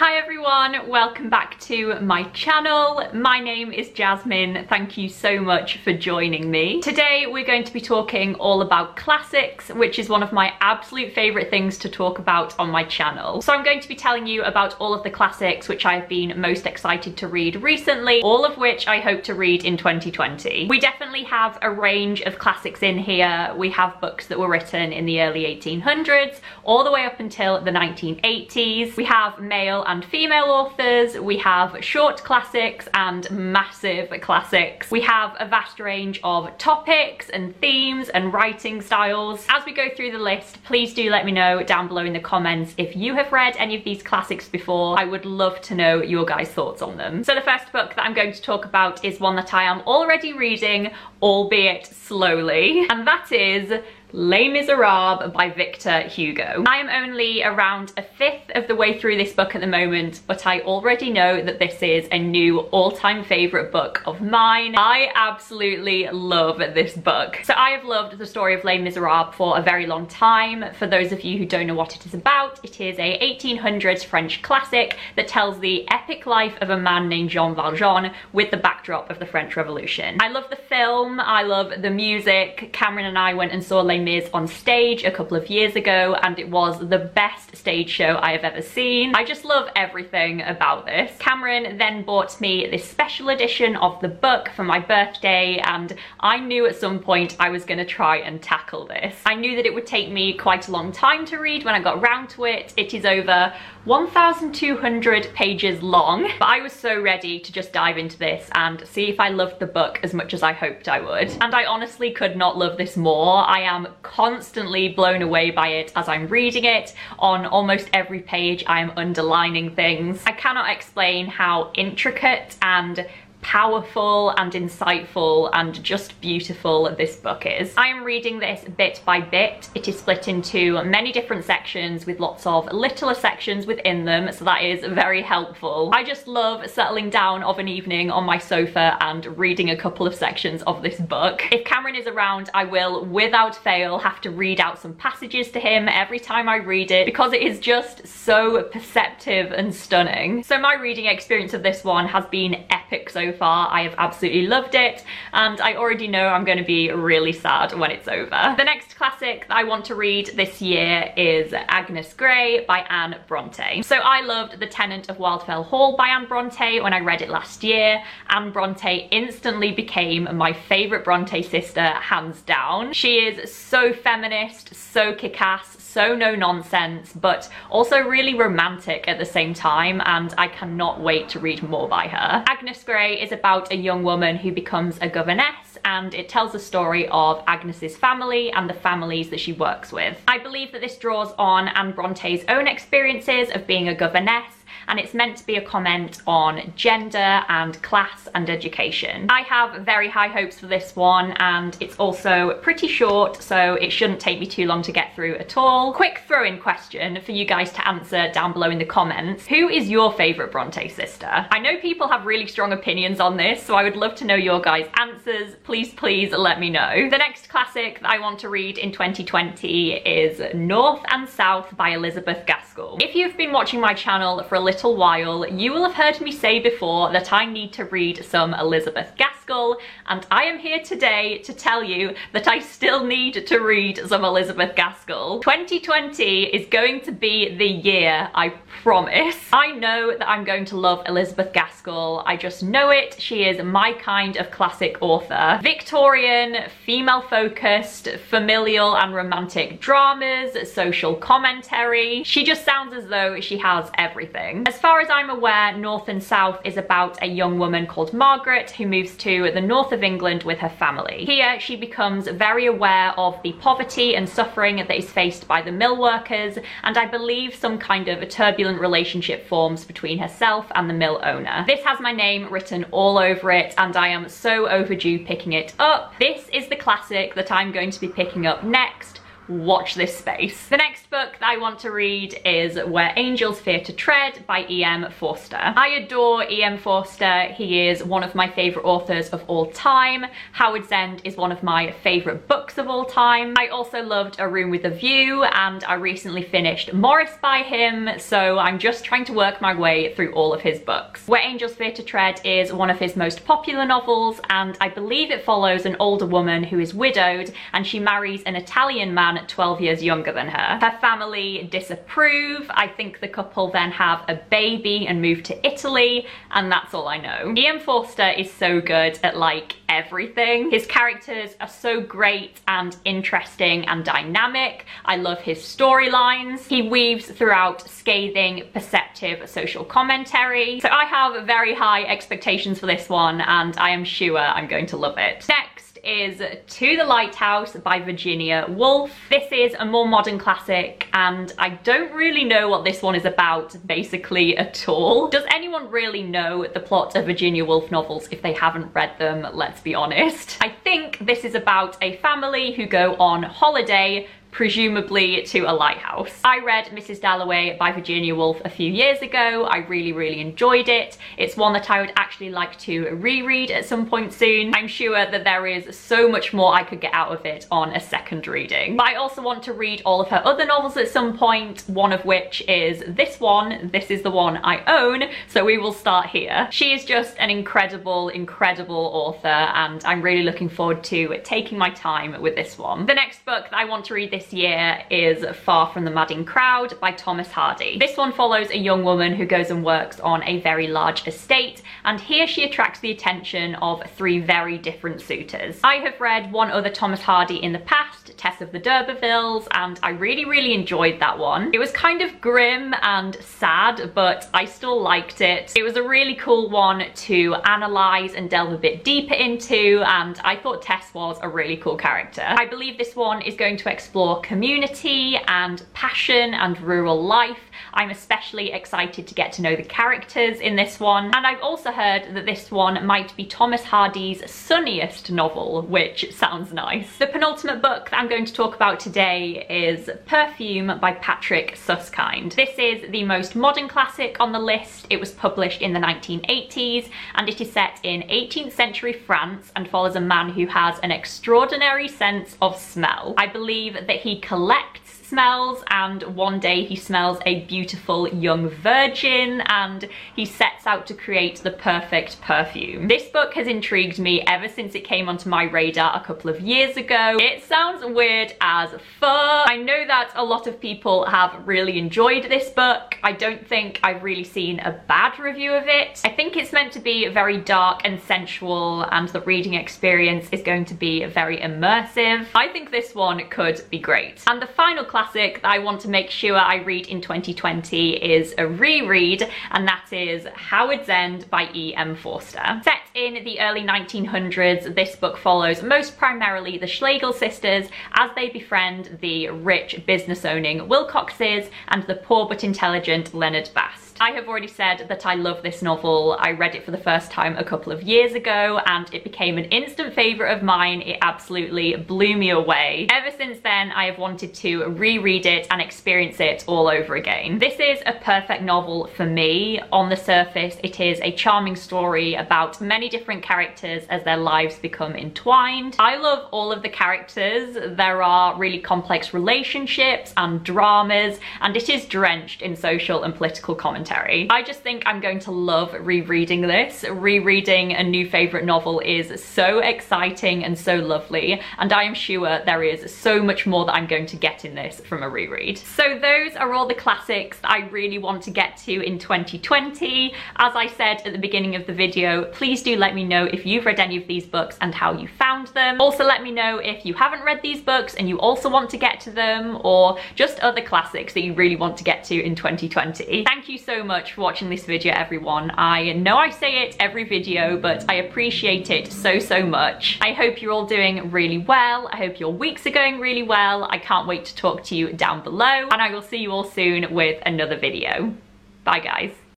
Hi everyone, welcome back to my channel. My name is Jasmine. Thank you so much for joining me. Today we're going to be talking all about classics, which is one of my absolute favorite things to talk about on my channel. So I'm going to be telling you about all of the classics which I've been most excited to read recently, all of which I hope to read in 2020. We definitely have a range of classics in here. We have books that were written in the early 1800s, all the way up until the 1980s. We have male and female authors, we have short classics and massive classics. We have a vast range of topics and themes and writing styles. As we go through the list, please do let me know down below in the comments if you have read any of these classics before. I would love to know your guys' thoughts on them. So the first book that I'm going to talk about is one that I am already reading, albeit slowly, and that is Les Miserables by Victor Hugo. I am only around a fifth of the way through this book at the moment, but I already know that this is a new all-time favourite book of mine. I absolutely love this book. So I have loved the story of Les Miserables for a very long time. For those of you who don't know what it is about, it is a 1800s French classic that tells the epic life of a man named Jean Valjean with the backdrop of the French Revolution. I love the film, I love the music. Cameron and I went and saw Les Mis on stage a couple of years ago and it was the best stage show I have ever seen. I just love everything about this. Cameron then bought me this special edition of the book for my birthday and I knew at some point I was going to try and tackle this. I knew that it would take me quite a long time to read when I got round to it. It is over 1,200 pages long, but I was so ready to just dive into this and see if I loved the book as much as I hoped I would. And I honestly could not love this more. I am constantly blown away by it as I'm reading it. On almost every page I am underlining things. I cannot explain how intricate and powerful and insightful and just beautiful this book is. I am reading this bit by bit. It is split into many different sections with lots of littler sections within them, so that is very helpful. I just love settling down of an evening on my sofa and reading a couple of sections of this book. If Cameron is around, I will, without fail, have to read out some passages to him every time I read it because it is just so perceptive and stunning. So my reading experience of this one has been epic so far. I have absolutely loved it and I already know I'm going to be really sad when it's over. The next classic that I want to read this year is Agnes Grey by Anne Bronte. So I loved The Tenant of Wildfell Hall by Anne Bronte when I read it last year. Anne Bronte instantly became my favourite Bronte sister hands down. She is so feminist, so kick-ass, so no nonsense, but also really romantic at the same time, and I cannot wait to read more by her. Agnes Grey is about a young woman who becomes a governess, and it tells the story of Agnes's family and the families that she works with. I believe that this draws on Anne Bronte's own experiences of being a governess and it's meant to be a comment on gender and class and education. I have very high hopes for this one and it's also pretty short so it shouldn't take me too long to get through at all. Quick throw-in question for you guys to answer down below in the comments. Who is your favourite Bronte sister? I know people have really strong opinions on this so I would love to know your guys' answers. Please, please let me know. The next classic that I want to read in 2020 is North and South by Elizabeth Gaskell. If you've been watching my channel for a little while, you will have heard me say before that I need to read some Elizabeth Gaskell, and I am here today to tell you that I still need to read some Elizabeth Gaskell. 2020 is going to be the year, I promise. I know that I'm going to love Elizabeth Gaskell, I just know it. She is my kind of classic author. Victorian, female-focused, familial and romantic dramas, social commentary. She just sounds as though she has everything. As far as I'm aware, North and South is about a young woman called Margaret who moves to the north of England with her family. Here, she becomes very aware of the poverty and suffering that is faced by the mill workers, and I believe some kind of a turbulent relationship forms between herself and the mill owner. This has my name written all over it, and I am so overdue picking it up. This is the classic that I'm going to be picking up next watch this space. The next book that I want to read is Where Angels Fear to Tread by E.M. Forster. I adore E.M. Forster. He is one of my favourite authors of all time. Howard's End is one of my favourite books of all time. I also loved A Room with a View and I recently finished Maurice by him, so I'm just trying to work my way through all of his books. Where Angels Fear to Tread is one of his most popular novels and I believe it follows an older woman who is widowed and she marries an Italian man 12 years younger than her. Her family disapprove. I think the couple then have a baby and move to Italy, and that's all I know. E.M. Forster is so good at like everything. His characters are so great and interesting and dynamic. I love his storylines. He weaves throughout scathing, perceptive social commentary. So I have very high expectations for this one and I am sure I'm going to love it. Next, is To the Lighthouse by Virginia Woolf. This is a more modern classic and I don't really know what this one is about basically at all. Does anyone really know the plot of Virginia Woolf novels if they haven't read them, let's be honest? I think this is about a family who go on holiday presumably to a lighthouse. I read Mrs. Dalloway by Virginia Woolf a few years ago. I really, really enjoyed it. It's one that I would actually like to reread at some point soon. I'm sure that there is so much more I could get out of it on a second reading. But I also want to read all of her other novels at some point, one of which is this one. This is the one I own, so we will start here. She is just an incredible, incredible author, and I'm really looking forward to taking my time with this one. The next book that I want to read this this year is Far From the Madding Crowd by Thomas Hardy. This one follows a young woman who goes and works on a very large estate and here she attracts the attention of three very different suitors. I have read one other Thomas Hardy in the past, Tess of the D'Urbervilles, and I really, really enjoyed that one. It was kind of grim and sad, but I still liked it. It was a really cool one to analyse and delve a bit deeper into, and I thought Tess was a really cool character. I believe this one is going to explore community and passion and rural life. I'm especially excited to get to know the characters in this one. And I've also heard that this one might be Thomas Hardy's sunniest novel, which sounds nice. The penultimate book that I'm going to talk about today is Perfume by Patrick Suskind. This is the most modern classic on the list. It was published in the 1980s and it is set in 18th century France and follows a man who has an extraordinary sense of smell. I believe that he collects smells and one day he smells a beautiful young virgin and he sets out to create the perfect perfume. This book has intrigued me ever since it came onto my radar a couple of years ago. It sounds weird as fuck. I know that a lot of people have really enjoyed this book. I don't think I've really seen a bad review of it. I think it's meant to be very dark and sensual and the reading experience is going to be very immersive. I think this one could be great. And the final class classic that I want to make sure I read in 2020 is a reread, and that is Howard's End by E.M. Forster. Set in the early 1900s, this book follows most primarily the Schlegel sisters as they befriend the rich business-owning Wilcoxes and the poor but intelligent Leonard Bast. I have already said that I love this novel. I read it for the first time a couple of years ago and it became an instant favourite of mine. It absolutely blew me away. Ever since then, I have wanted to reread it and experience it all over again. This is a perfect novel for me. On the surface, it is a charming story about many different characters as their lives become entwined. I love all of the characters. There are really complex relationships and dramas, and it is drenched in social and political commentary commentary. I just think I'm going to love rereading this. Rereading a new favourite novel is so exciting and so lovely and I am sure there is so much more that I'm going to get in this from a reread. So those are all the classics I really want to get to in 2020. As I said at the beginning of the video, please do let me know if you've read any of these books and how you found them. Also let me know if you haven't read these books and you also want to get to them or just other classics that you really want to get to in 2020. Thank you so much for watching this video everyone. I know I say it every video but I appreciate it so so much. I hope you're all doing really well. I hope your weeks are going really well. I can't wait to talk to you down below and I will see you all soon with another video. Bye guys.